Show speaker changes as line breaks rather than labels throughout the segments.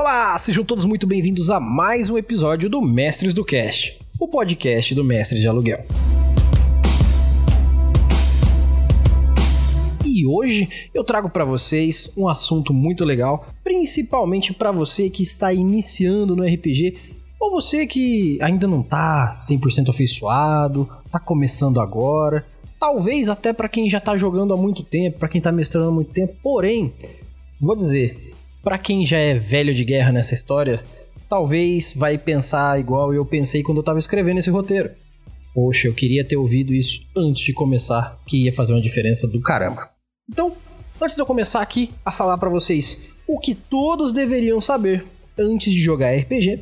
Olá, sejam todos muito bem-vindos a mais um episódio do Mestres do Cast, o podcast do Mestre de Aluguel. E hoje eu trago para vocês um assunto muito legal, principalmente para você que está iniciando no RPG ou você que ainda não tá 100% afeiçoado, tá começando agora, talvez até para quem já tá jogando há muito tempo, para quem tá mestrando há muito tempo, porém, vou dizer, para quem já é velho de guerra nessa história, talvez vai pensar igual eu pensei quando eu tava escrevendo esse roteiro. Poxa, eu queria ter ouvido isso antes de começar, que ia fazer uma diferença do caramba. Então, antes de eu começar aqui a falar para vocês o que todos deveriam saber antes de jogar RPG,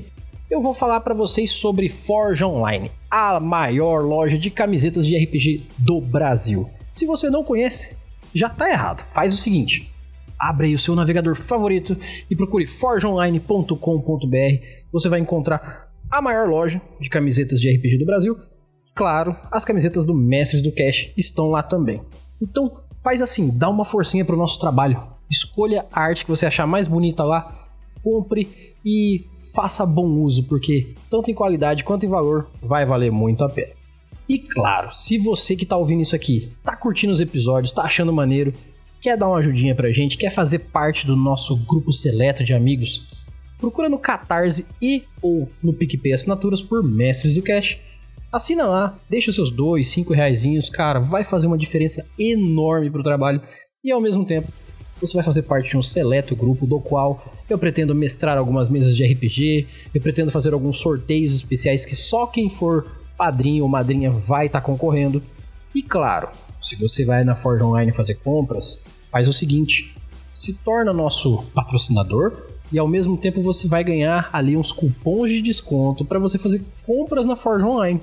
eu vou falar para vocês sobre Forja Online, a maior loja de camisetas de RPG do Brasil. Se você não conhece, já tá errado. Faz o seguinte: abre aí o seu navegador favorito e procure forjaonline.com.br. Você vai encontrar a maior loja de camisetas de RPG do Brasil. Claro, as camisetas do Mestres do Cash estão lá também. Então, faz assim, dá uma forcinha pro nosso trabalho. Escolha a arte que você achar mais bonita lá, compre e faça bom uso, porque tanto em qualidade quanto em valor vai valer muito a pena. E claro, se você que tá ouvindo isso aqui, tá curtindo os episódios, tá achando maneiro, quer dar uma ajudinha pra gente, quer fazer parte do nosso grupo seleto de amigos, procura no Catarse e ou no PicPay Assinaturas por Mestres do Cash. Assina lá, deixa os seus dois, cinco reaisinhos, cara, vai fazer uma diferença enorme pro trabalho e ao mesmo tempo você vai fazer parte de um seleto grupo do qual eu pretendo mestrar algumas mesas de RPG, eu pretendo fazer alguns sorteios especiais que só quem for padrinho ou madrinha vai estar tá concorrendo. E claro, se você vai na Forge Online fazer compras, faz o seguinte: se torna nosso patrocinador e ao mesmo tempo você vai ganhar ali uns cupons de desconto para você fazer compras na Forge Online.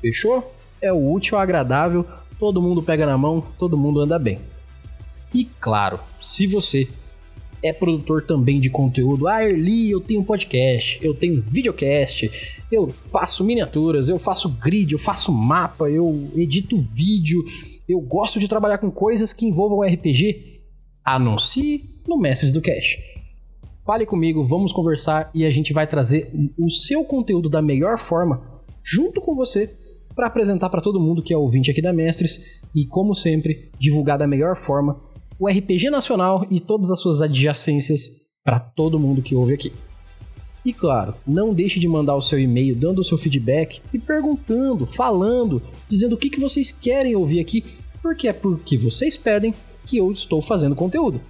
Fechou? É o útil, agradável, todo mundo pega na mão, todo mundo anda bem. E claro, se você é produtor também de conteúdo, ah, Erli, eu tenho podcast, eu tenho videocast, eu faço miniaturas, eu faço grid, eu faço mapa, eu edito vídeo, eu gosto de trabalhar com coisas que envolvam RPG, anuncie no Mestres do Cash. Fale comigo, vamos conversar e a gente vai trazer o seu conteúdo da melhor forma junto com você para apresentar para todo mundo que é ouvinte aqui da Mestres e, como sempre, divulgar da melhor forma o RPG nacional e todas as suas adjacências para todo mundo que ouve aqui. E claro, não deixe de mandar o seu e-mail dando o seu feedback e perguntando, falando, dizendo o que, que vocês querem ouvir aqui, porque é porque vocês pedem que eu estou fazendo conteúdo.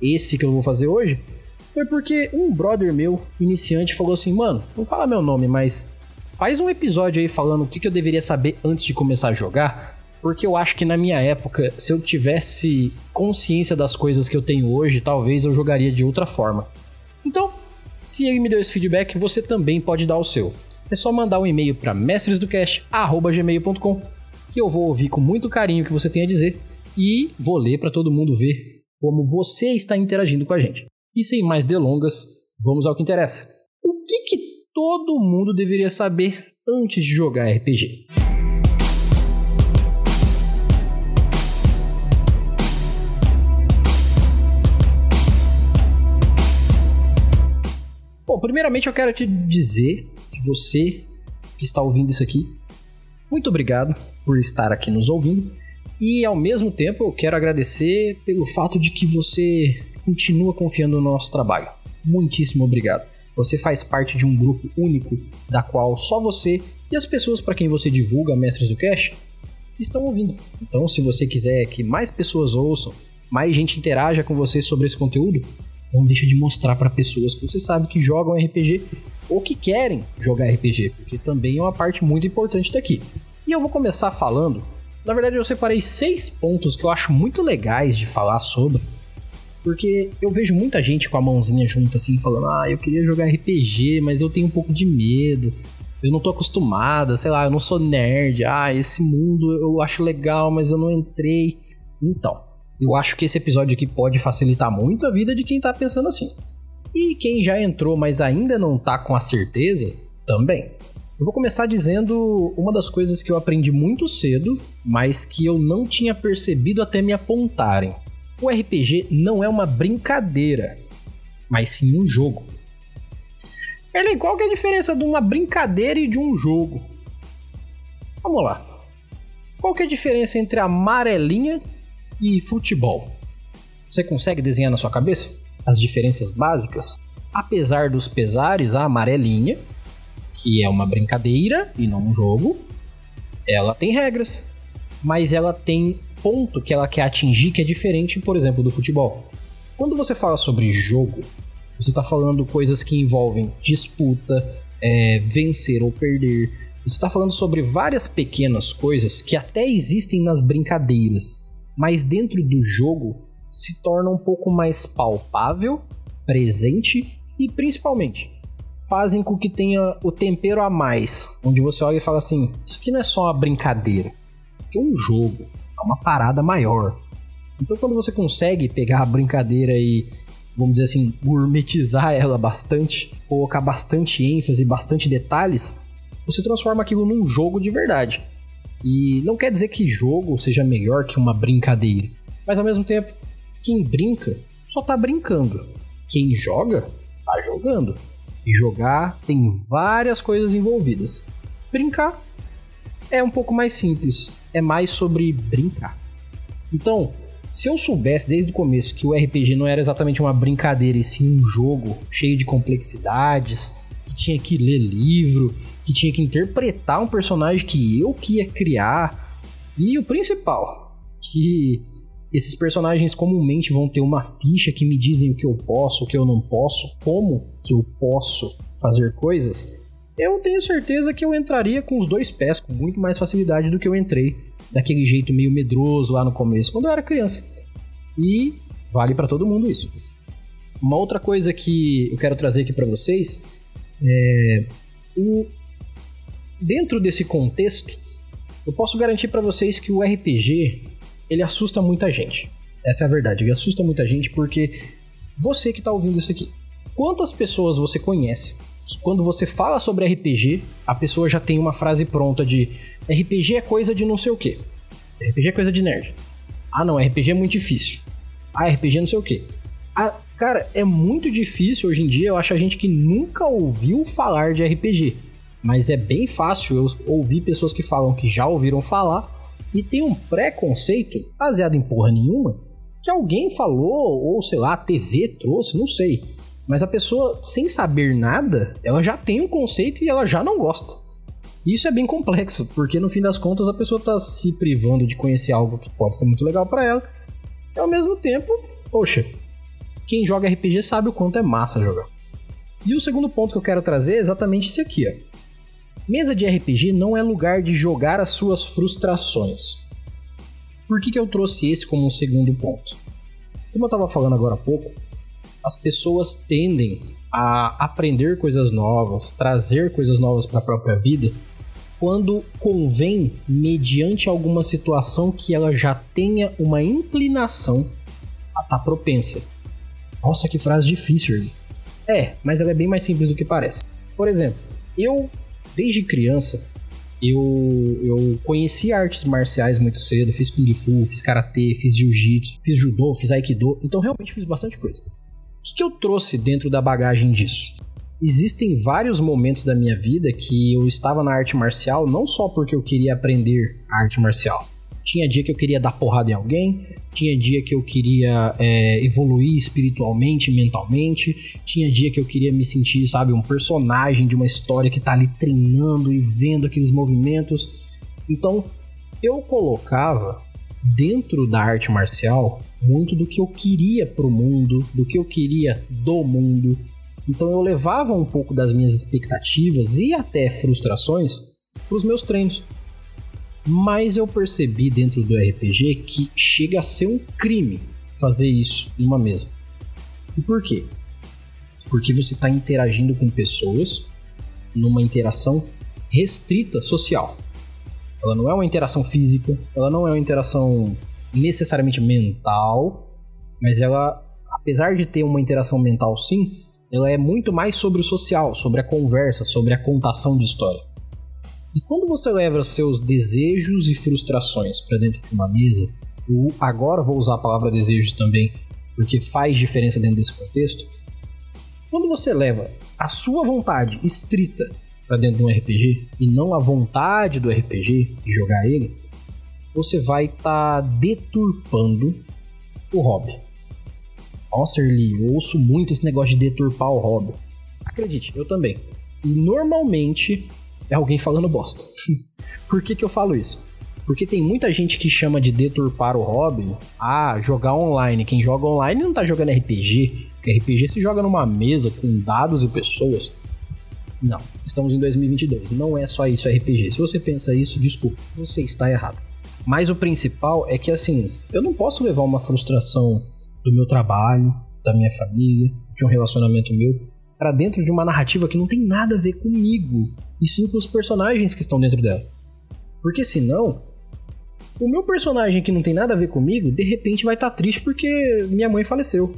Esse que eu vou fazer hoje foi porque um brother meu, iniciante, falou assim: mano, não fala meu nome, mas faz um episódio aí falando o que, que eu deveria saber antes de começar a jogar, porque eu acho que na minha época, se eu tivesse consciência das coisas que eu tenho hoje, talvez eu jogaria de outra forma. Então, se ele me deu esse feedback, você também pode dar o seu. É só mandar um e-mail para mestresdocast@gmail.com que eu vou ouvir com muito carinho o que você tem a dizer e vou ler para todo mundo ver como você está interagindo com a gente. E sem mais delongas, vamos ao que interessa. O que, que todo mundo deveria saber antes de jogar RPG? Bom, primeiramente eu quero te dizer que você que está ouvindo isso aqui, muito obrigado por estar aqui nos ouvindo. E ao mesmo tempo eu quero agradecer pelo fato de que você continua confiando no nosso trabalho. Muitíssimo obrigado. Você faz parte de um grupo único da qual só você e as pessoas para quem você divulga Mestres do Cash estão ouvindo. Então, se você quiser que mais pessoas ouçam, mais gente interaja com você sobre esse conteúdo, não deixa de mostrar para pessoas que você sabe que jogam RPG ou que querem jogar RPG, porque também é uma parte muito importante daqui. E eu vou começar falando. Na verdade, eu separei seis pontos que eu acho muito legais de falar sobre. Porque eu vejo muita gente com a mãozinha junta assim, falando: Ah, eu queria jogar RPG, mas eu tenho um pouco de medo. Eu não tô acostumada, sei lá, eu não sou nerd. Ah, esse mundo eu acho legal, mas eu não entrei. Então, eu acho que esse episódio aqui pode facilitar muito a vida de quem tá pensando assim. E quem já entrou, mas ainda não tá com a certeza, também. Eu vou começar dizendo uma das coisas que eu aprendi muito cedo, mas que eu não tinha percebido até me apontarem. O RPG não é uma brincadeira, mas sim um jogo. Erlen, qual que é a diferença de uma brincadeira e de um jogo? Vamos lá. Qual que é a diferença entre amarelinha e futebol? Você consegue desenhar na sua cabeça as diferenças básicas? Apesar dos pesares, a amarelinha, que é uma brincadeira e não um jogo, ela tem regras, mas ela tem ponto que ela quer atingir que é diferente, por exemplo, do futebol. Quando você fala sobre jogo, você está falando coisas que envolvem disputa, é, vencer ou perder. Você está falando sobre várias pequenas coisas que até existem nas brincadeiras, mas dentro do jogo se torna um pouco mais palpável, presente e principalmente fazem com que tenha o tempero a mais, onde você olha e fala assim: isso aqui não é só uma brincadeira, isso aqui é um jogo, é uma parada maior. Então, quando você consegue pegar a brincadeira e, vamos dizer assim, gourmetizar ela bastante, colocar bastante ênfase, bastante detalhes, você transforma aquilo num jogo de verdade. E não quer dizer que jogo seja melhor que uma brincadeira, mas ao mesmo tempo, quem brinca só tá brincando. Quem joga, tá jogando. E jogar tem várias coisas envolvidas. Brincar é um pouco mais simples, é mais sobre brincar. Então, se eu soubesse desde o começo que o RPG não era exatamente uma brincadeira e sim um jogo cheio de complexidades, que tinha que ler livro, que tinha que interpretar um personagem que eu que ia criar, e o principal, que esses personagens comumente vão ter uma ficha que me dizem o que eu posso, o que eu não posso, como que eu posso fazer coisas, eu tenho certeza que eu entraria com os dois pés com muito mais facilidade do que eu entrei daquele jeito meio medroso lá no começo, quando eu era criança. E vale para todo mundo isso. Uma outra coisa que eu quero trazer aqui para vocês é o dentro desse contexto, eu posso garantir para vocês que o RPG ele assusta muita gente. Essa é a verdade, ele assusta muita gente porque você que tá ouvindo isso aqui, quantas pessoas você conhece que quando você fala sobre RPG, a pessoa já tem uma frase pronta de RPG é coisa de não sei o que. RPG é coisa de nerd. Ah, não, RPG é muito difícil. Ah, RPG é não sei o que. Ah, cara, é muito difícil hoje em dia. Eu acho a gente que nunca ouviu falar de RPG. Mas é bem fácil eu ouvir pessoas que falam que já ouviram falar e tem um preconceito baseado em porra nenhuma que alguém falou, ou sei lá, a TV trouxe, não sei. Mas a pessoa, sem saber nada, ela já tem um conceito e ela já não gosta. Isso é bem complexo, porque no fim das contas a pessoa tá se privando de conhecer algo que pode ser muito legal para ela. E ao mesmo tempo, poxa, quem joga RPG sabe o quanto é massa jogar. E o segundo ponto que eu quero trazer é exatamente esse aqui, ó. Mesa de RPG não é lugar de jogar as suas frustrações. Por que, que eu trouxe esse como um segundo ponto? Como eu estava falando agora há pouco, as pessoas tendem a aprender coisas novas, trazer coisas novas para a própria vida, quando convém, mediante alguma situação que ela já tenha uma inclinação a estar tá propensa. Nossa, que frase difícil, É, mas ela é bem mais simples do que parece. Por exemplo, eu desde criança, eu, eu conheci artes marciais muito cedo, fiz Kung Fu, fiz Karatê, fiz Jiu-Jitsu, fiz Judô, fiz Aikido, então realmente fiz bastante coisa. O que, que eu trouxe dentro da bagagem disso? Existem vários momentos da minha vida que eu estava na arte marcial não só porque eu queria aprender arte marcial. Tinha dia que eu queria dar porrada em alguém, tinha dia que eu queria é, evoluir espiritualmente, mentalmente. Tinha dia que eu queria me sentir, sabe, um personagem de uma história que tá ali treinando e vendo aqueles movimentos. Então, eu colocava dentro da arte marcial muito do que eu queria pro mundo, do que eu queria do mundo. Então eu levava um pouco das minhas expectativas e até frustrações para os meus treinos. Mas eu percebi dentro do RPG que chega a ser um crime fazer isso numa mesa. E por quê? Porque você está interagindo com pessoas numa interação restrita social. Ela não é uma interação física, ela não é uma interação necessariamente mental, mas ela, apesar de ter uma interação mental sim, ela é muito mais sobre o social, sobre a conversa, sobre a contação de história. E quando você leva seus desejos e frustrações para dentro de uma mesa, eu agora vou usar a palavra desejos também, porque faz diferença dentro desse contexto. Quando você leva a sua vontade estrita para dentro de um RPG e não a vontade do RPG de jogar ele, você vai estar tá deturpando o hobby. Nossa, Erli, eu ouço muito esse negócio de deturpar o hobby. Acredite, eu também. E normalmente é alguém falando bosta. Por que, que eu falo isso? Porque tem muita gente que chama de deturpar o hobby ah, jogar online. Quem joga online não tá jogando RPG. Porque RPG se joga numa mesa com dados e pessoas. Não, estamos em 2022. Não é só isso RPG. Se você pensa isso, desculpa, você está errado. Mas o principal é que assim, eu não posso levar uma frustração do meu trabalho, da minha família, de um relacionamento meu, para dentro de uma narrativa que não tem nada a ver comigo, e sim com os personagens que estão dentro dela. Porque senão, o meu personagem que não tem nada a ver comigo, de repente vai estar tá triste porque minha mãe faleceu.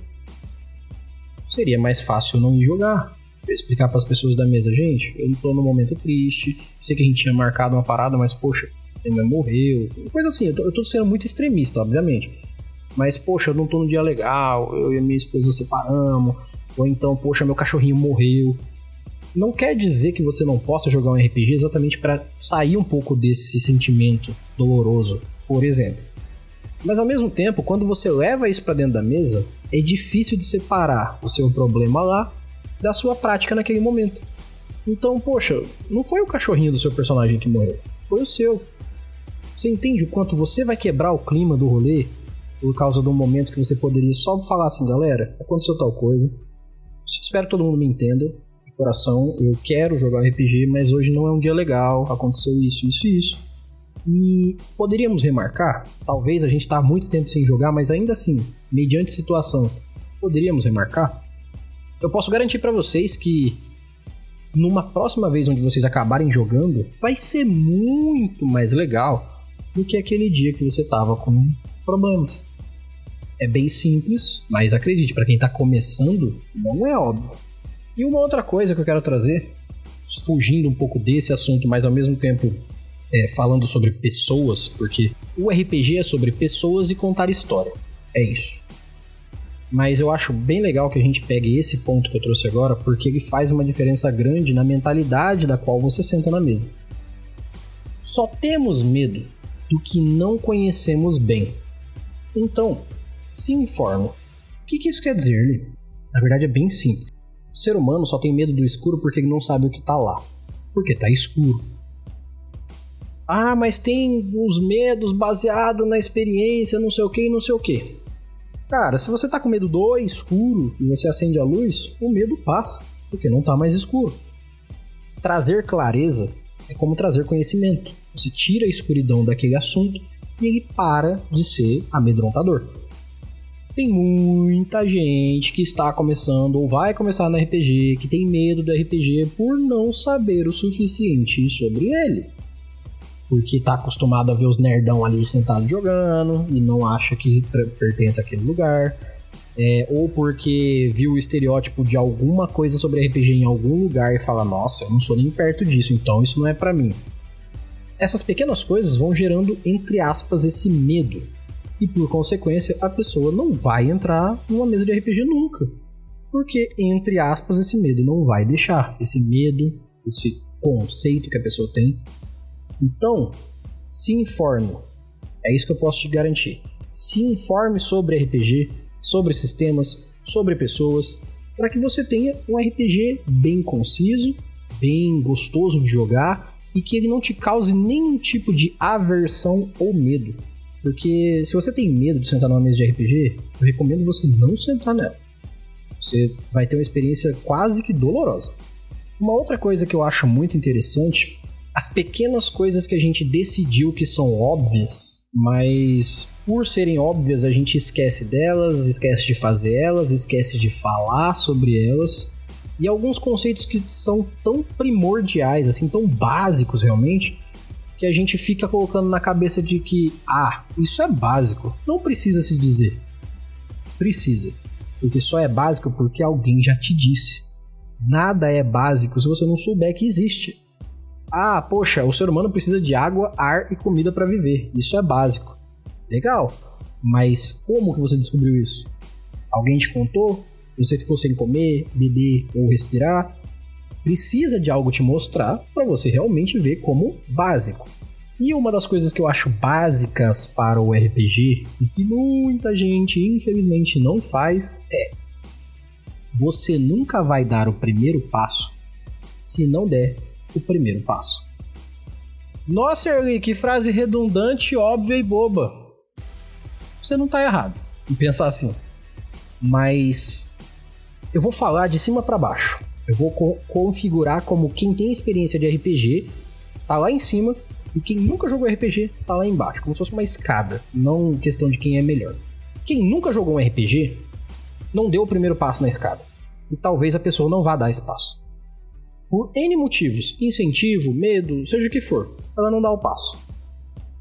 Seria mais fácil não ir jogar. Explicar para as pessoas da mesa, gente, eu tô num momento triste. Sei que a gente tinha marcado uma parada, mas poxa, minha mãe morreu. Coisa assim, eu tô, eu tô sendo muito extremista, obviamente. Mas, poxa, eu não tô num dia legal, eu e a minha esposa separamos. Ou então, poxa, meu cachorrinho morreu não quer dizer que você não possa jogar um RPG exatamente para sair um pouco desse sentimento doloroso, por exemplo. Mas ao mesmo tempo, quando você leva isso para dentro da mesa, é difícil de separar o seu problema lá da sua prática naquele momento. Então, poxa, não foi o cachorrinho do seu personagem que morreu, foi o seu. Você entende o quanto você vai quebrar o clima do rolê por causa de um momento que você poderia só falar assim, galera, aconteceu tal coisa. Espero que todo mundo me entenda coração, eu quero jogar RPG, mas hoje não é um dia legal, aconteceu isso, isso e isso. E poderíamos remarcar, talvez a gente está muito tempo sem jogar, mas ainda assim, mediante situação, poderíamos remarcar. Eu posso garantir para vocês que numa próxima vez onde vocês acabarem jogando, vai ser muito mais legal do que aquele dia que você tava com problemas. É bem simples, mas acredite, para quem tá começando, não é óbvio. E uma outra coisa que eu quero trazer, fugindo um pouco desse assunto, mas ao mesmo tempo é, falando sobre pessoas, porque o RPG é sobre pessoas e contar história. É isso. Mas eu acho bem legal que a gente pegue esse ponto que eu trouxe agora, porque ele faz uma diferença grande na mentalidade da qual você senta na mesa. Só temos medo do que não conhecemos bem. Então, se informe. O que, que isso quer dizer, Lee? Na verdade é bem simples. O ser humano só tem medo do escuro porque não sabe o que tá lá. Porque tá escuro. Ah, mas tem os medos baseados na experiência, não sei o que e não sei o que. Cara, se você tá com medo do escuro e você acende a luz, o medo passa, porque não tá mais escuro. Trazer clareza é como trazer conhecimento. Você tira a escuridão daquele assunto e ele para de ser amedrontador tem muita gente que está começando ou vai começar no RPG, que tem medo do RPG por não saber o suficiente sobre ele. Porque está acostumado a ver os nerdão ali sentados jogando e não acha que pertence àquele lugar. É, ou porque viu o estereótipo de alguma coisa sobre RPG em algum lugar e fala: Nossa, eu não sou nem perto disso, então isso não é para mim. Essas pequenas coisas vão gerando, entre aspas, esse medo e por consequência a pessoa não vai entrar numa mesa de RPG nunca. Porque, entre aspas, esse medo não vai deixar. Esse medo, esse conceito que a pessoa tem. Então, se informe. É isso que eu posso te garantir. Se informe sobre RPG, sobre sistemas, sobre pessoas, para que você tenha um RPG bem conciso, bem gostoso de jogar e que ele não te cause nenhum tipo de aversão ou medo. Porque se você tem medo de sentar numa mesa de RPG, eu recomendo você não sentar nela. Você vai ter uma experiência quase que dolorosa. Uma outra coisa que eu acho muito interessante, as pequenas coisas que a gente decidiu que são óbvias, mas por serem óbvias a gente esquece delas, esquece de fazer elas, esquece de falar sobre elas. E alguns conceitos que são tão primordiais, assim, tão básicos realmente, que a gente fica colocando na cabeça de que, ah, isso é básico. Não precisa se dizer. Precisa. Porque só é básico porque alguém já te disse. Nada é básico se você não souber que existe. Ah, poxa, o ser humano precisa de água, ar e comida para viver. Isso é básico. Legal. Mas como que você descobriu isso? Alguém te contou? Você ficou sem comer, beber ou respirar? Precisa de algo te mostrar para você realmente ver como básico. E uma das coisas que eu acho básicas para o RPG e que muita gente infelizmente não faz é você nunca vai dar o primeiro passo se não der o primeiro passo. Nossa, Erli, que frase redundante, óbvia e boba. Você não tá errado em pensar assim. Mas eu vou falar de cima para baixo. Eu vou co configurar como quem tem experiência de RPG tá lá em cima e quem nunca jogou RPG tá lá embaixo, como se fosse uma escada, não questão de quem é melhor. Quem nunca jogou um RPG não deu o primeiro passo na escada. E talvez a pessoa não vá dar esse passo. Por N motivos, incentivo, medo, seja o que for, ela não dá o passo.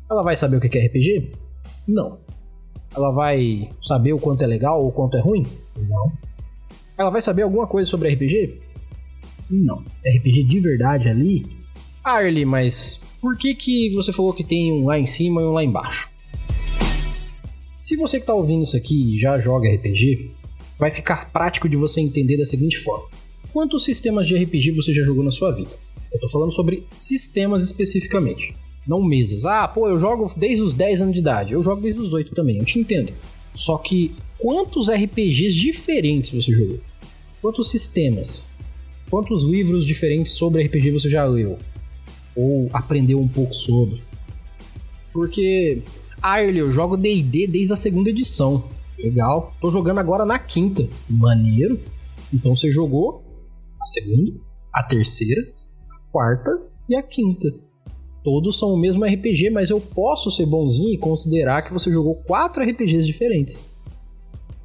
Ela vai saber o que é RPG? Não. Ela vai saber o quanto é legal ou o quanto é ruim? Não. Ela vai saber alguma coisa sobre RPG? Não. RPG de verdade ali? Arlie, mas por que, que você falou que tem um lá em cima e um lá embaixo? Se você que tá ouvindo isso aqui já joga RPG, vai ficar prático de você entender da seguinte forma. Quantos sistemas de RPG você já jogou na sua vida? Eu tô falando sobre sistemas especificamente, não mesas. Ah, pô, eu jogo desde os 10 anos de idade, eu jogo desde os 8 também, eu te entendo. Só que quantos RPGs diferentes você jogou? Quantos sistemas? Quantos livros diferentes sobre RPG você já leu? Ou aprendeu um pouco sobre? Porque, Arley, eu jogo D&D desde a segunda edição. Legal. Tô jogando agora na quinta. Maneiro. Então você jogou a segunda, a terceira, a quarta e a quinta. Todos são o mesmo RPG, mas eu posso ser bonzinho e considerar que você jogou quatro RPGs diferentes.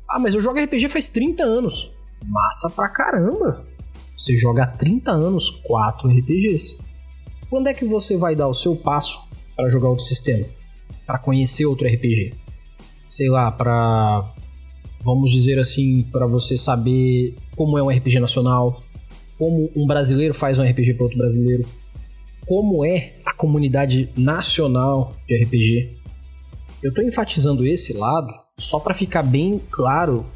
Ah, mas eu jogo RPG faz 30 anos. Massa pra caramba. Você joga há 30 anos 4 RPGs. Quando é que você vai dar o seu passo para jogar outro sistema? Para conhecer outro RPG? Sei lá, para vamos dizer assim, para você saber como é um RPG nacional, como um brasileiro faz um RPG para outro brasileiro, como é a comunidade nacional de RPG. Eu tô enfatizando esse lado só para ficar bem claro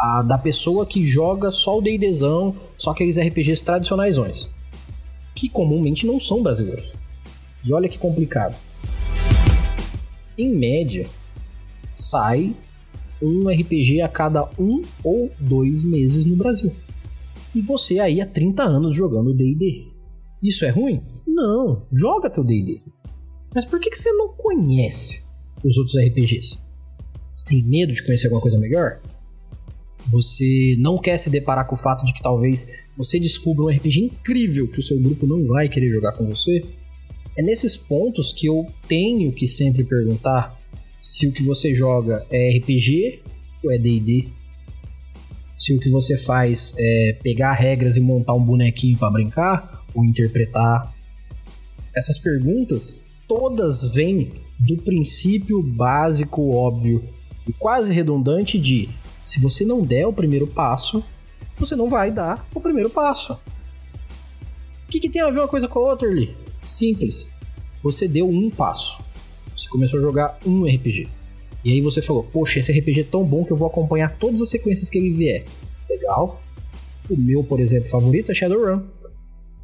a da pessoa que joga só o D&Dzão, só aqueles RPGs tradicionaisões, que comumente não são brasileiros. E olha que complicado. Em média, sai um RPG a cada um ou dois meses no Brasil. E você aí há 30 anos jogando D&D. Isso é ruim? Não, joga teu D&D. Mas por que, que você não conhece os outros RPGs? Você tem medo de conhecer alguma coisa melhor? Você não quer se deparar com o fato de que talvez você descubra um RPG incrível que o seu grupo não vai querer jogar com você? É nesses pontos que eu tenho que sempre perguntar se o que você joga é RPG ou é D&D. Se o que você faz é pegar regras e montar um bonequinho para brincar ou interpretar. Essas perguntas todas vêm do princípio básico, óbvio e quase redundante de se você não der o primeiro passo, você não vai dar o primeiro passo. O que, que tem a ver uma coisa com a outra ali? Simples. Você deu um passo. Você começou a jogar um RPG. E aí você falou, poxa, esse RPG é tão bom que eu vou acompanhar todas as sequências que ele vier. Legal. O meu, por exemplo, favorito é Shadowrun.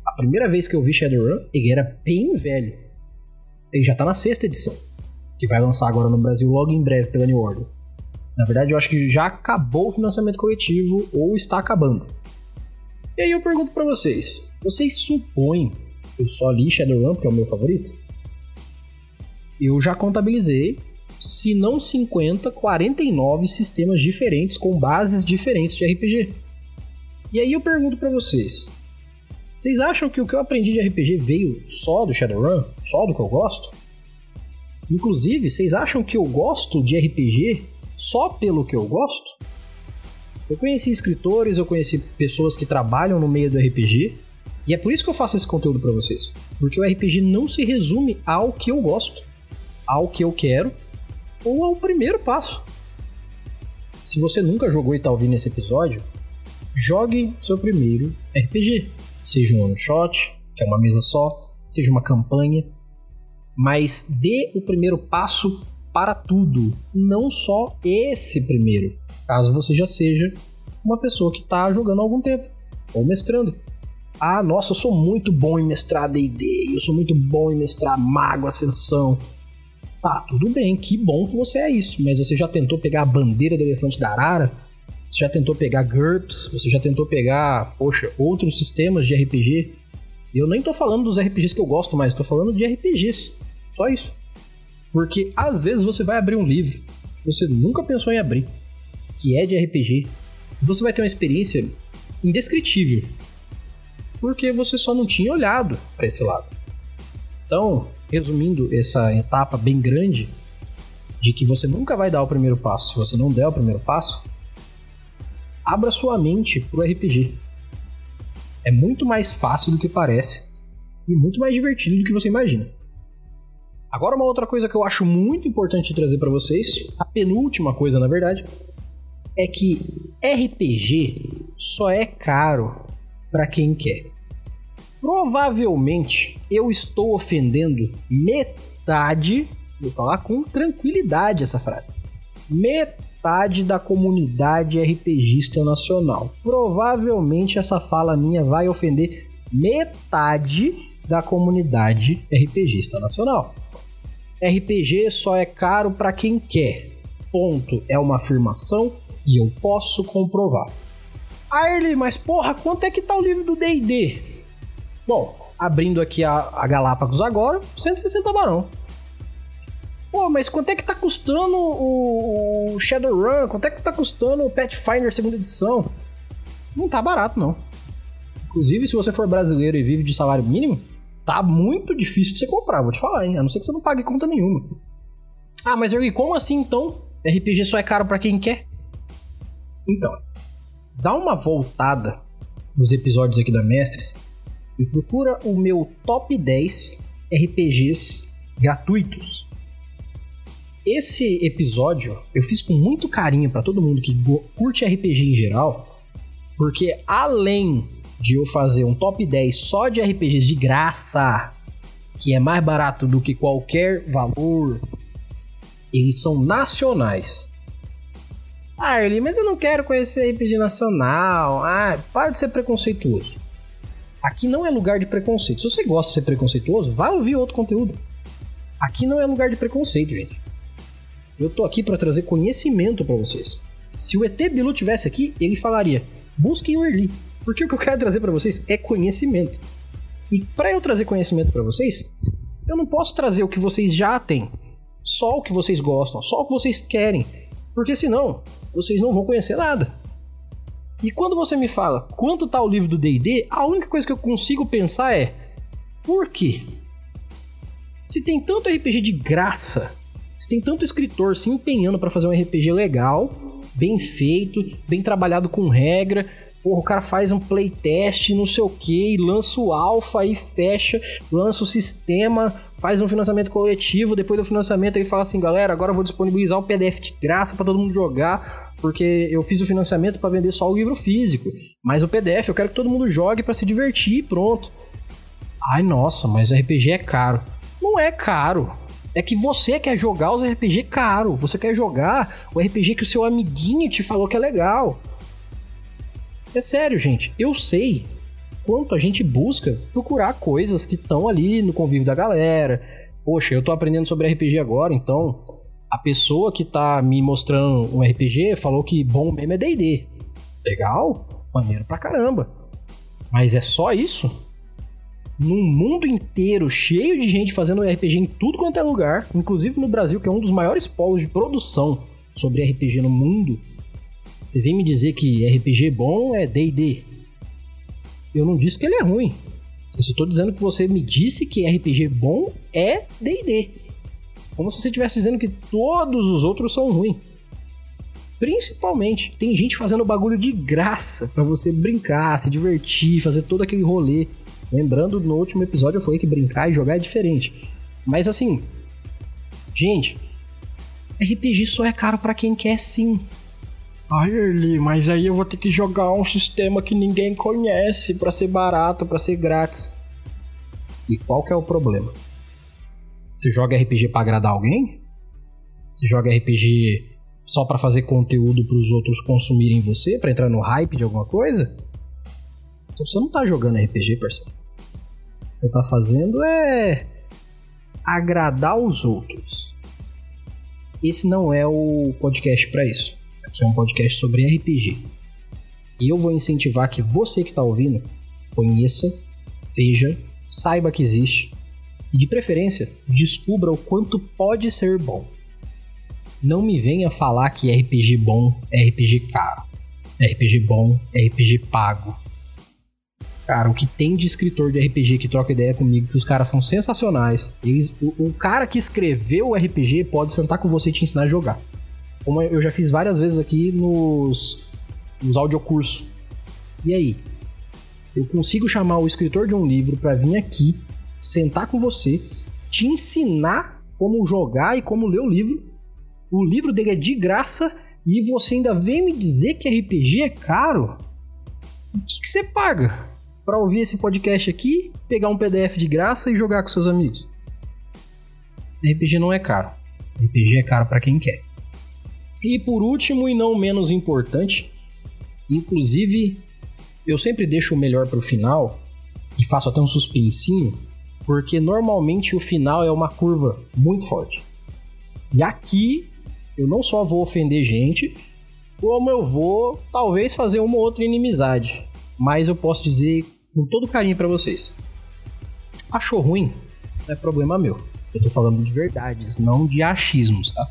A primeira vez que eu vi Shadowrun, ele era bem velho. Ele já tá na sexta edição. Que vai lançar agora no Brasil logo em breve pela New Order. Na verdade, eu acho que já acabou o financiamento coletivo ou está acabando. E aí eu pergunto para vocês: vocês supõem que eu só li Shadowrun porque é o meu favorito? Eu já contabilizei, se não 50, 49 sistemas diferentes com bases diferentes de RPG. E aí eu pergunto para vocês: vocês acham que o que eu aprendi de RPG veio só do Shadowrun? Só do que eu gosto? Inclusive, vocês acham que eu gosto de RPG só pelo que eu gosto. Eu conheci escritores, eu conheci pessoas que trabalham no meio do RPG, e é por isso que eu faço esse conteúdo para vocês. Porque o RPG não se resume ao que eu gosto, ao que eu quero ou ao primeiro passo. Se você nunca jogou e tá ouvindo esse episódio, jogue seu primeiro RPG. Seja um one shot, que é uma mesa só, seja uma campanha, mas dê o primeiro passo para tudo, não só esse primeiro, caso você já seja uma pessoa que está jogando há algum tempo ou mestrando. Ah, nossa, eu sou muito bom em mestrar D&D, eu sou muito bom em mestrar Mago Ascensão. Tá, tudo bem, que bom que você é isso, mas você já tentou pegar a bandeira do elefante da arara? Você já tentou pegar GURPS? Você já tentou pegar, poxa, outros sistemas de RPG? Eu nem tô falando dos RPGs que eu gosto mais, tô falando de RPGs. Só isso. Porque às vezes você vai abrir um livro que você nunca pensou em abrir, que é de RPG, você vai ter uma experiência indescritível. Porque você só não tinha olhado para esse lado. Então, resumindo essa etapa bem grande de que você nunca vai dar o primeiro passo se você não der o primeiro passo, abra sua mente pro RPG. É muito mais fácil do que parece e muito mais divertido do que você imagina. Agora uma outra coisa que eu acho muito importante trazer para vocês, a penúltima coisa na verdade, é que RPG só é caro para quem quer. Provavelmente eu estou ofendendo metade, vou falar com tranquilidade essa frase. Metade da comunidade RPGista nacional. Provavelmente essa fala minha vai ofender metade da comunidade RPGista nacional. RPG só é caro para quem quer. Ponto. É uma afirmação e eu posso comprovar. Aí mas porra, quanto é que tá o livro do D&D? Bom, abrindo aqui a, a Galápagos agora, 160 barão. Pô, mas quanto é que tá custando o, o Shadowrun? Quanto é que tá custando o Pathfinder segunda edição? Não tá barato, não. Inclusive, se você for brasileiro e vive de salário mínimo, tá muito difícil de você comprar, vou te falar, hein? A não ser que você não pague conta nenhuma. Ah, mas Ergui, como assim então? RPG só é caro para quem quer? Então, dá uma voltada nos episódios aqui da Mestres e procura o meu top 10 RPGs gratuitos. Esse episódio eu fiz com muito carinho para todo mundo que curte RPG em geral, porque além de eu fazer um top 10 só de RPGs de graça, que é mais barato do que qualquer valor, eles são nacionais. Ah, mas eu não quero conhecer RPG nacional. Ah, para de ser preconceituoso. Aqui não é lugar de preconceito. Se você gosta de ser preconceituoso, vá ouvir outro conteúdo. Aqui não é lugar de preconceito, gente. Eu tô aqui para trazer conhecimento para vocês. Se o ET Bilu tivesse aqui, ele falaria: busquem o Erli. Porque o que eu quero trazer para vocês é conhecimento. E para eu trazer conhecimento para vocês, eu não posso trazer o que vocês já têm, só o que vocês gostam, só o que vocês querem, porque senão vocês não vão conhecer nada. E quando você me fala quanto tá o livro do D&D, a única coisa que eu consigo pensar é por quê? Se tem tanto RPG de graça, se tem tanto escritor se empenhando para fazer um RPG legal, bem feito, bem trabalhado com regra, Porra, o cara faz um playtest, não sei o que, lança o alfa e fecha, lança o sistema, faz um financiamento coletivo. Depois do financiamento, ele fala assim: galera, agora eu vou disponibilizar o PDF de graça para todo mundo jogar, porque eu fiz o financiamento para vender só o livro físico. Mas o PDF eu quero que todo mundo jogue para se divertir, pronto. Ai, nossa, mas RPG é caro. Não é caro. É que você quer jogar os RPG caro. Você quer jogar o RPG que o seu amiguinho te falou que é legal. É sério, gente. Eu sei quanto a gente busca procurar coisas que estão ali no convívio da galera. Poxa, eu tô aprendendo sobre RPG agora, então a pessoa que tá me mostrando um RPG falou que bom mesmo é D&D. Legal? Maneiro pra caramba. Mas é só isso? Num mundo inteiro cheio de gente fazendo RPG em tudo quanto é lugar, inclusive no Brasil, que é um dos maiores polos de produção sobre RPG no mundo, você vem me dizer que RPG bom é D&D. Eu não disse que ele é ruim. Eu só estou dizendo que você me disse que RPG bom é D&D. Como se você estivesse dizendo que todos os outros são ruins. Principalmente, tem gente fazendo bagulho de graça para você brincar, se divertir, fazer todo aquele rolê. Lembrando, no último episódio eu falei que brincar e jogar é diferente. Mas assim, gente, RPG só é caro para quem quer sim. Ai, Erli, mas aí eu vou ter que jogar um sistema que ninguém conhece para ser barato, para ser grátis. E qual que é o problema? Você joga RPG para agradar alguém? Você joga RPG só para fazer conteúdo para os outros consumirem você, para entrar no hype de alguma coisa? Então você não tá jogando RPG, parceiro. O que você tá fazendo é agradar os outros. Esse não é o podcast para isso. Aqui é um podcast sobre RPG. E eu vou incentivar que você que tá ouvindo conheça, veja, saiba que existe e de preferência descubra o quanto pode ser bom. Não me venha falar que RPG bom é RPG caro. RPG bom é RPG pago. Cara, o que tem de escritor de RPG que troca ideia comigo, que os caras são sensacionais. Eles, o, o, cara que escreveu o RPG pode sentar com você e te ensinar a jogar. Como eu já fiz várias vezes aqui nos, nos audiocursos. E aí? Eu consigo chamar o escritor de um livro para vir aqui, sentar com você, te ensinar como jogar e como ler o livro. O livro dele é de graça e você ainda vem me dizer que RPG é caro? O que, que você paga? para ouvir esse podcast aqui, pegar um PDF de graça e jogar com seus amigos. RPG não é caro. RPG é caro para quem quer. E por último e não menos importante, inclusive eu sempre deixo o melhor para o final e faço até um suspensinho, porque normalmente o final é uma curva muito forte. E aqui eu não só vou ofender gente, como eu vou talvez fazer uma outra inimizade. Mas eu posso dizer com todo carinho para vocês. Achou ruim? Não é problema meu. Eu tô falando de verdades, não de achismos, tá?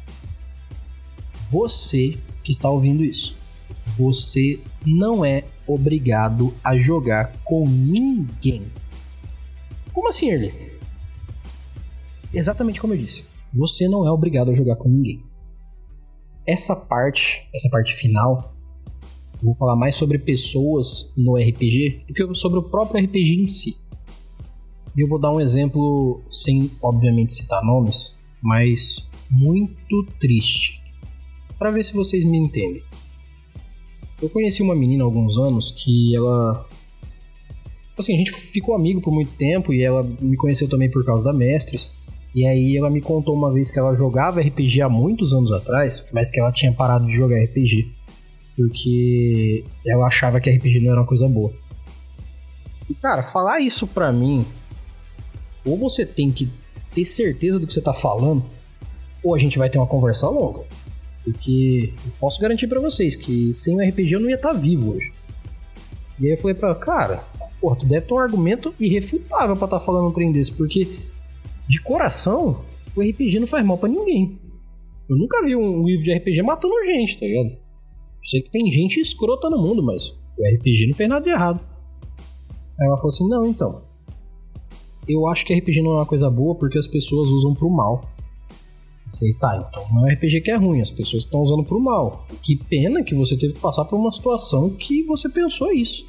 Você que está ouvindo isso, você não é obrigado a jogar com ninguém. Como assim, Erle? Exatamente como eu disse. Você não é obrigado a jogar com ninguém. Essa parte, essa parte final, vou falar mais sobre pessoas no RPG do que sobre o próprio RPG em si. E eu vou dar um exemplo, sem obviamente citar nomes, mas muito triste, para ver se vocês me entendem. Eu conheci uma menina há alguns anos que ela. Assim, a gente ficou amigo por muito tempo e ela me conheceu também por causa da Mestres. E aí ela me contou uma vez que ela jogava RPG há muitos anos atrás, mas que ela tinha parado de jogar RPG porque ela achava que RPG não era uma coisa boa. E, cara, falar isso pra mim, ou você tem que ter certeza do que você tá falando, ou a gente vai ter uma conversa longa. Porque eu posso garantir para vocês que sem o RPG eu não ia estar tá vivo hoje. E aí eu falei pra ela, cara, porra, tu deve ter um argumento irrefutável para estar tá falando um trem desse, porque de coração, o RPG não faz mal para ninguém. Eu nunca vi um livro de RPG matando gente, tá ligado? sei que tem gente escrota no mundo, mas o RPG não fez nada de errado. Aí ela falou assim: não, então. Eu acho que RPG não é uma coisa boa porque as pessoas usam pro mal. Falei, tá, então não é RPG que é ruim, as pessoas estão usando pro mal. Que pena que você teve que passar por uma situação que você pensou isso.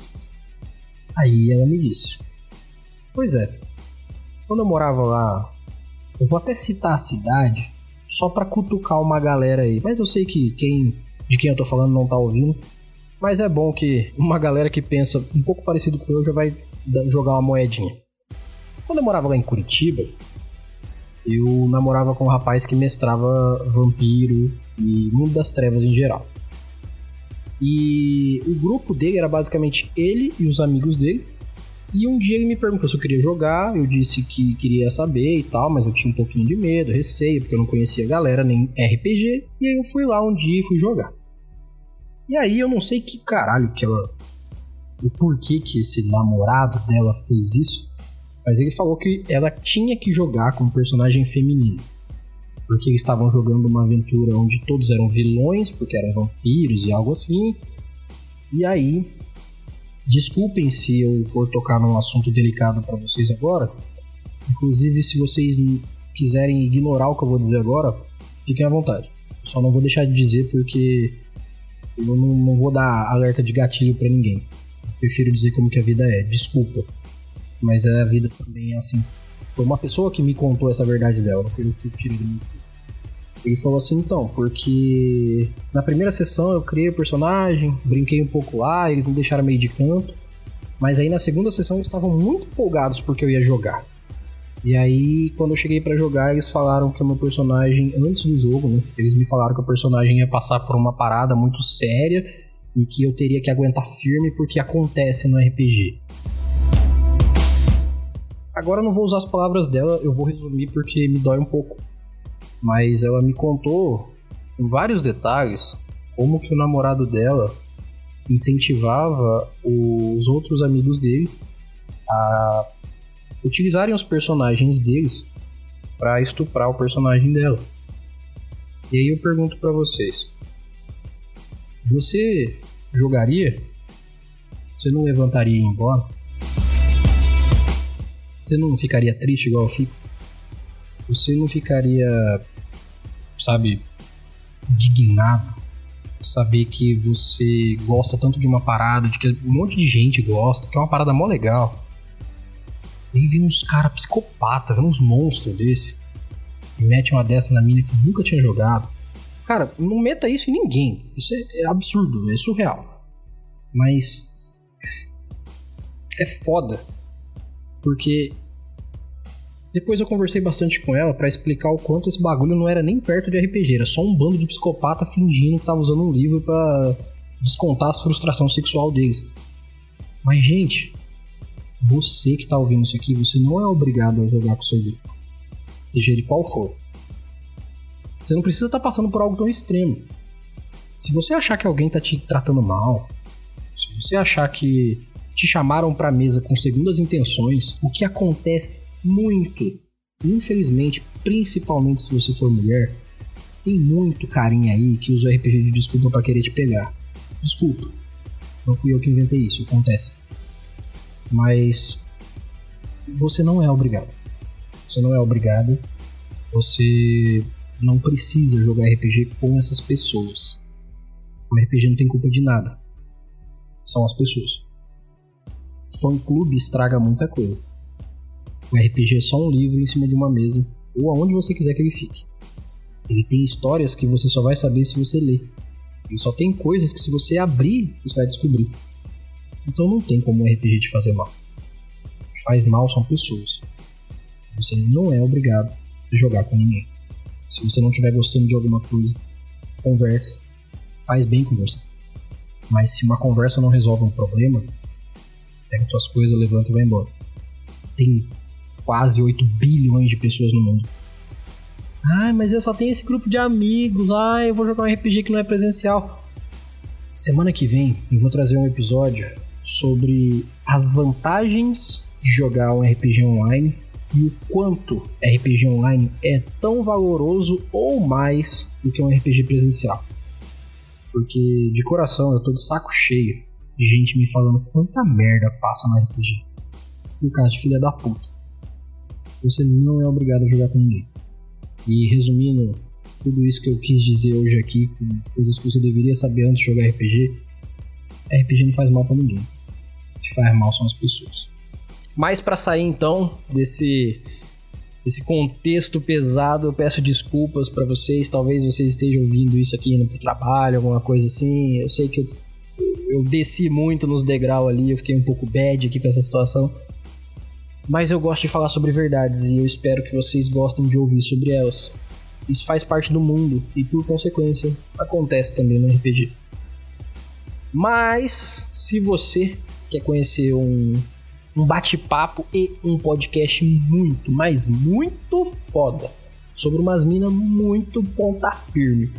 Aí ela me disse: Pois é, quando eu morava lá, eu vou até citar a cidade só pra cutucar uma galera aí, mas eu sei que quem de quem eu tô falando não tá ouvindo. Mas é bom que uma galera que pensa um pouco parecido com eu já vai jogar uma moedinha. Quando eu morava lá em Curitiba, eu namorava com um rapaz que mestrava vampiro e mundo das trevas em geral. E o grupo dele era basicamente ele e os amigos dele. E um dia ele me perguntou se eu queria jogar, eu disse que queria saber e tal, mas eu tinha um pouquinho de medo, receio, porque eu não conhecia a galera, nem RPG. E aí eu fui lá um dia e fui jogar. E aí eu não sei que caralho que ela. O porquê que esse namorado dela fez isso. Mas ele falou que ela tinha que jogar como personagem feminino. Porque eles estavam jogando uma aventura onde todos eram vilões, porque eram vampiros e algo assim. E aí. Desculpem se eu for tocar num assunto delicado para vocês agora. Inclusive, se vocês quiserem ignorar o que eu vou dizer agora, fiquem à vontade. Só não vou deixar de dizer porque eu não, não vou dar alerta de gatilho para ninguém. Eu prefiro dizer como que a vida é. Desculpa. Mas a vida também é assim. Foi uma pessoa que me contou essa verdade dela, não foi eu que tirei do meu Ele falou assim, então, porque na primeira sessão eu criei o personagem, brinquei um pouco lá, eles me deixaram meio de canto. Mas aí na segunda sessão eles estavam muito empolgados porque eu ia jogar. E aí, quando eu cheguei para jogar, eles falaram que o meu personagem, antes do jogo, né? Eles me falaram que o personagem ia passar por uma parada muito séria e que eu teria que aguentar firme porque acontece no RPG. Agora eu não vou usar as palavras dela, eu vou resumir porque me dói um pouco. Mas ela me contou com vários detalhes como que o namorado dela incentivava os outros amigos dele a utilizarem os personagens deles para estuprar o personagem dela. E aí eu pergunto para vocês: você jogaria? Você não levantaria e ir embora? Você não ficaria triste igual eu fico? Você não ficaria, sabe, indignado? Saber que você gosta tanto de uma parada, de que um monte de gente gosta, que é uma parada mó legal. E vem uns caras psicopatas, uns monstros desse. E mete uma dessa na mina que nunca tinha jogado. Cara, não meta isso em ninguém. Isso é, é absurdo, é surreal. Mas. É foda. Porque. Depois eu conversei bastante com ela para explicar o quanto esse bagulho não era nem perto de RPG, era só um bando de psicopata fingindo que tava usando um livro para descontar as frustrações sexual deles. Mas, gente, você que tá ouvindo isso aqui, você não é obrigado a jogar com seu grupo. Seja ele qual for. Você não precisa estar tá passando por algo tão extremo. Se você achar que alguém tá te tratando mal, se você achar que te chamaram pra mesa com segundas intenções, o que acontece muito, infelizmente, principalmente se você for mulher, tem muito carinha aí que usa RPG de desculpa para querer te pegar. Desculpa. Não fui eu que inventei isso, acontece. Mas você não é obrigado. Você não é obrigado. Você não precisa jogar RPG com essas pessoas. O RPG não tem culpa de nada. São as pessoas. Fã clube estraga muita coisa. O RPG é só um livro em cima de uma mesa, ou aonde você quiser que ele fique. Ele tem histórias que você só vai saber se você ler. Ele só tem coisas que se você abrir, você vai descobrir. Então não tem como o RPG te fazer mal. O que faz mal são pessoas. Você não é obrigado a jogar com ninguém. Se você não estiver gostando de alguma coisa, converse. Faz bem conversar. Mas se uma conversa não resolve um problema, pega tuas coisas, levanta e vai embora. Tem quase 8 bilhões de pessoas no mundo. Ai, mas eu só tenho esse grupo de amigos. Ai, eu vou jogar um RPG que não é presencial. Semana que vem eu vou trazer um episódio sobre as vantagens de jogar um RPG online e o quanto RPG online é tão valoroso ou mais do que um RPG presencial. Porque de coração eu tô de saco cheio gente me falando quanta merda passa no RPG. No caso de filha da puta. Você não é obrigado a jogar com ninguém. E resumindo tudo isso que eu quis dizer hoje aqui, com coisas que você deveria saber antes de jogar RPG, RPG não faz mal para ninguém. O que faz mal são as pessoas. Mas para sair então desse desse contexto pesado, eu peço desculpas para vocês. Talvez vocês estejam ouvindo isso aqui indo pro trabalho, alguma coisa assim. Eu sei que eu, eu desci muito nos degraus ali, eu fiquei um pouco bad aqui com essa situação. Mas eu gosto de falar sobre verdades e eu espero que vocês gostem de ouvir sobre elas. Isso faz parte do mundo e, por consequência, acontece também no RPG. Mas, se você quer conhecer um um bate-papo e um podcast muito, mas muito foda. Sobre umas minas muito ponta firme.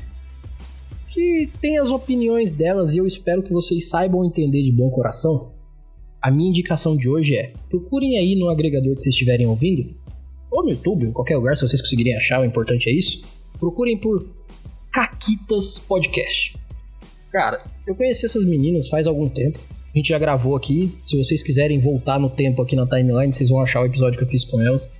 Que tem as opiniões delas e eu espero que vocês saibam entender de bom coração. A minha indicação de hoje é: procurem aí no agregador que vocês estiverem ouvindo, ou no YouTube, em qualquer lugar, se vocês conseguirem achar, o importante é isso. Procurem por Caquitas Podcast. Cara, eu conheci essas meninas faz algum tempo. A gente já gravou aqui. Se vocês quiserem voltar no tempo aqui na timeline, vocês vão achar o episódio que eu fiz com elas.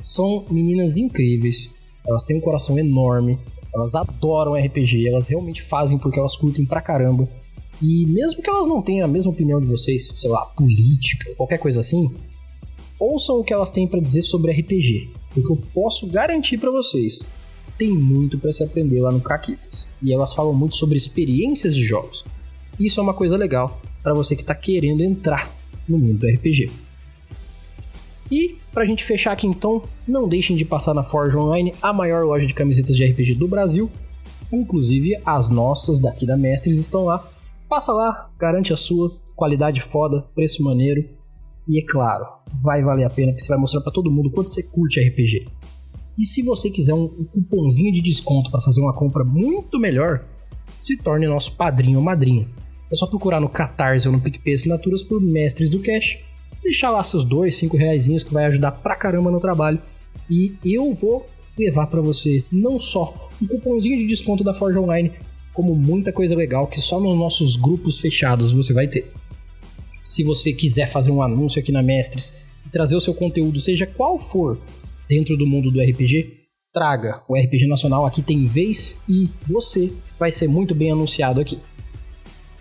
São meninas incríveis. Elas têm um coração enorme. Elas adoram RPG. Elas realmente fazem porque elas curtem pra caramba. E mesmo que elas não tenham a mesma opinião de vocês, sei lá, política, qualquer coisa assim, ouçam o que elas têm para dizer sobre RPG. Porque eu posso garantir para vocês, tem muito para se aprender lá no Caquitas. E elas falam muito sobre experiências de jogos. Isso é uma coisa legal para você que está querendo entrar no mundo do RPG. E para a gente fechar aqui então, não deixem de passar na Forge Online, a maior loja de camisetas de RPG do Brasil. Inclusive as nossas daqui da Mestres estão lá. Passa lá, garante a sua, qualidade foda, preço maneiro. E é claro, vai valer a pena porque você vai mostrar para todo mundo quanto você curte RPG. E se você quiser um, um cupomzinho de desconto para fazer uma compra muito melhor, se torne nosso padrinho ou madrinha. É só procurar no Catarse ou no PicPay Assinaturas por Mestres do Cash, deixar lá seus dois, cinco reais que vai ajudar pra caramba no trabalho. E eu vou levar para você não só um cupomzinho de desconto da Forge Online, como muita coisa legal que só nos nossos grupos fechados você vai ter. Se você quiser fazer um anúncio aqui na Mestres e trazer o seu conteúdo, seja qual for, dentro do mundo do RPG, traga. O RPG Nacional aqui tem vez e você vai ser muito bem anunciado aqui.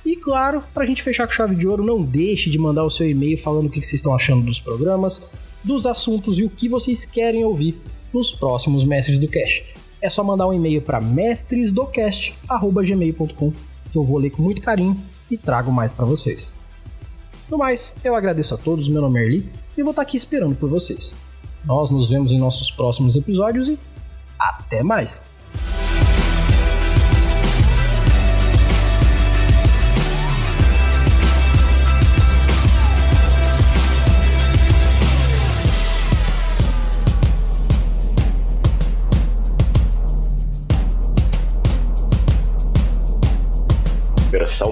E claro, para a gente fechar com chave de ouro, não deixe de mandar o seu e-mail falando o que vocês estão achando dos programas, dos assuntos e o que vocês querem ouvir nos próximos Mestres do Cast. É só mandar um e-mail para mestresdocast.gmail.com que eu vou ler com muito carinho e trago mais para vocês. No mais, eu agradeço a todos, meu nome é Erli e vou estar aqui esperando por vocês. Nós nos vemos em nossos próximos episódios e até mais!